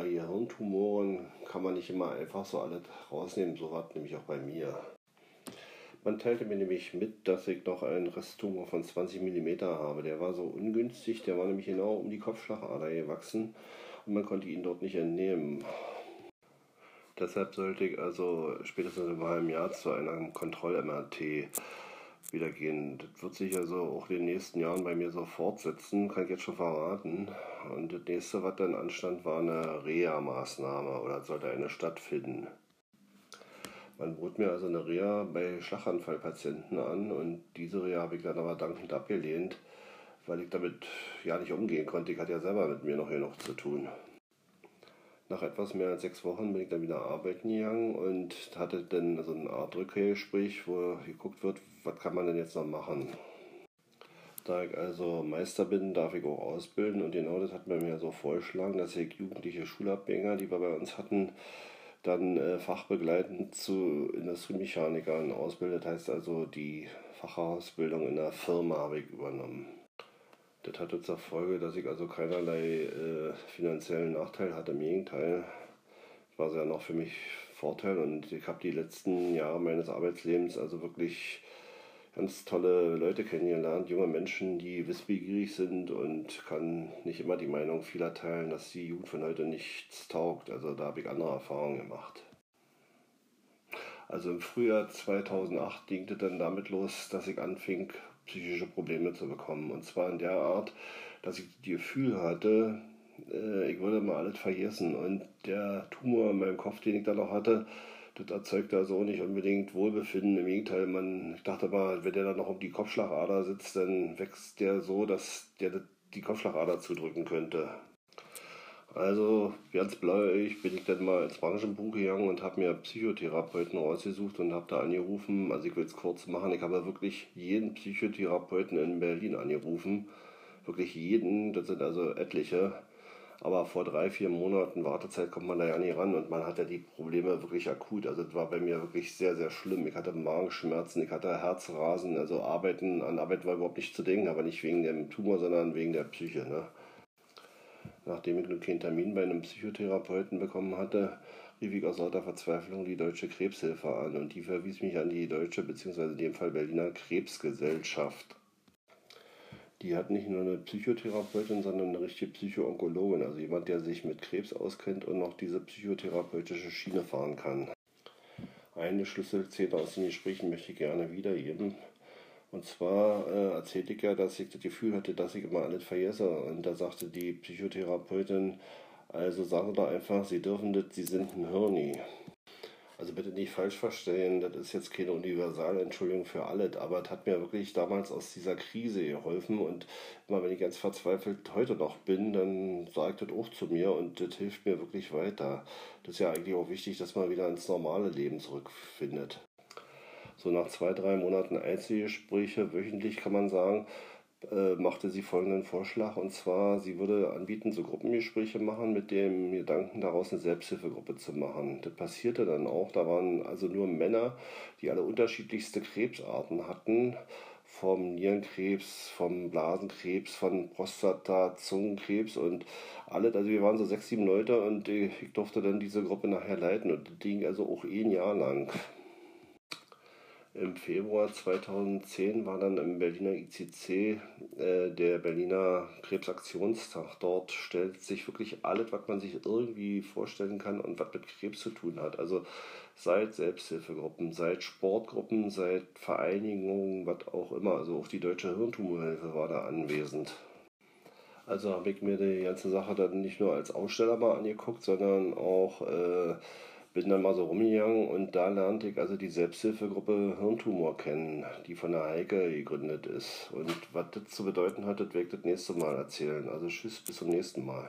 bei Hirntumoren kann man nicht immer einfach so alles rausnehmen. So war es nämlich auch bei mir. Man teilte mir nämlich mit, dass ich noch einen Resttumor von 20 mm habe. Der war so ungünstig, der war nämlich genau um die Kopfschlagader gewachsen und man konnte ihn dort nicht entnehmen. Deshalb sollte ich also spätestens im halben Jahr zu einem Kontroll-MRT wieder gehen. Das wird sich also auch in den nächsten Jahren bei mir so fortsetzen, kann ich jetzt schon verraten. Und das nächste, was dann anstand, war eine Reha-Maßnahme oder sollte eine stattfinden. Man bot mir also eine Reha bei Schlaganfallpatienten an und diese Reha habe ich dann aber dankend abgelehnt, weil ich damit ja nicht umgehen konnte. Ich hatte ja selber mit mir noch genug zu tun. Nach etwas mehr als sechs Wochen bin ich dann wieder arbeiten gegangen und hatte dann so eine Art Rückkehrgespräch, wo geguckt wird, was kann man denn jetzt noch machen. Da ich also Meister bin, darf ich auch ausbilden und genau das hat man mir so vorgeschlagen, dass ich jugendliche Schulabgänger, die wir bei uns hatten, dann äh, fachbegleitend zu Industriemechanikern ausbildet, heißt also die Fachausbildung in der Firma habe ich übernommen. Das hatte zur Folge, dass ich also keinerlei äh, finanziellen Nachteil hatte. Im Gegenteil, war es ja noch für mich Vorteil und ich habe die letzten Jahre meines Arbeitslebens also wirklich ganz tolle Leute kennengelernt, junge Menschen, die wissbegierig sind und kann nicht immer die Meinung vieler teilen, dass die Jugend von heute nichts taugt. Also da habe ich andere Erfahrungen gemacht. Also im Frühjahr 2008 ging es dann damit los, dass ich anfing, psychische Probleme zu bekommen. Und zwar in der Art, dass ich das Gefühl hatte, äh, ich würde mal alles vergessen. Und der Tumor in meinem Kopf, den ich da noch hatte, das erzeugt also auch nicht unbedingt Wohlbefinden. Im Gegenteil, man, ich dachte mal, wenn der dann noch um die Kopfschlagader sitzt, dann wächst der so, dass der die Kopfschlagader zudrücken könnte. Also ganz blauig bin ich dann mal ins Branchenbuch gegangen und habe mir Psychotherapeuten rausgesucht und habe da angerufen. Also ich will es kurz machen, ich habe wirklich jeden Psychotherapeuten in Berlin angerufen. Wirklich jeden, das sind also etliche. Aber vor drei, vier Monaten Wartezeit kommt man da ja nie ran und man hat ja die Probleme wirklich akut. Also das war bei mir wirklich sehr, sehr schlimm. Ich hatte Magenschmerzen, ich hatte Herzrasen, also Arbeiten, an Arbeit war überhaupt nicht zu denken, aber nicht wegen dem Tumor, sondern wegen der Psyche. Ne? Nachdem ich nun keinen Termin bei einem Psychotherapeuten bekommen hatte, rief ich aus lauter Verzweiflung die Deutsche Krebshilfe an und die verwies mich an die Deutsche bzw. in dem Fall Berliner Krebsgesellschaft die hat nicht nur eine Psychotherapeutin, sondern eine richtige Psychoonkologin, also jemand, der sich mit Krebs auskennt und noch diese psychotherapeutische Schiene fahren kann. Eine Schlüsselszene aus den Gesprächen möchte ich gerne wiedergeben. Und zwar äh, erzählte ich ja, dass ich das Gefühl hatte, dass ich immer alles vergesse. Und da sagte die Psychotherapeutin, also Sie doch einfach, Sie dürfen das, Sie sind ein Hirni. Also bitte nicht falsch verstehen, das ist jetzt keine Universalentschuldigung für alles, aber es hat mir wirklich damals aus dieser Krise geholfen und immer wenn ich ganz verzweifelt heute noch bin, dann sagt das auch zu mir und das hilft mir wirklich weiter. Das ist ja eigentlich auch wichtig, dass man wieder ins normale Leben zurückfindet. So nach zwei, drei Monaten Einzelgespräche, wöchentlich kann man sagen, äh, machte sie folgenden Vorschlag und zwar, sie würde anbieten, so Gruppengespräche machen mit dem Gedanken, daraus eine Selbsthilfegruppe zu machen. Das passierte dann auch, da waren also nur Männer, die alle unterschiedlichste Krebsarten hatten, vom Nierenkrebs, vom Blasenkrebs, von Prostata, Zungenkrebs und alles. Also wir waren so sechs, sieben Leute und ich durfte dann diese Gruppe nachher leiten und das ging also auch ein Jahr lang. Im Februar 2010 war dann im Berliner ICC äh, der Berliner Krebsaktionstag. Dort stellt sich wirklich alles, was man sich irgendwie vorstellen kann und was mit Krebs zu tun hat. Also seit Selbsthilfegruppen, seit Sportgruppen, seit Vereinigungen, was auch immer. Also auch die Deutsche Hirntumorhilfe war da anwesend. Also habe ich mir die ganze Sache dann nicht nur als Aussteller mal angeguckt, sondern auch äh, bin dann mal so rumgegangen und da lernte ich also die Selbsthilfegruppe Hirntumor kennen, die von der Heike gegründet ist. Und was das zu bedeuten hat, das werde ich das nächste Mal erzählen. Also tschüss, bis zum nächsten Mal.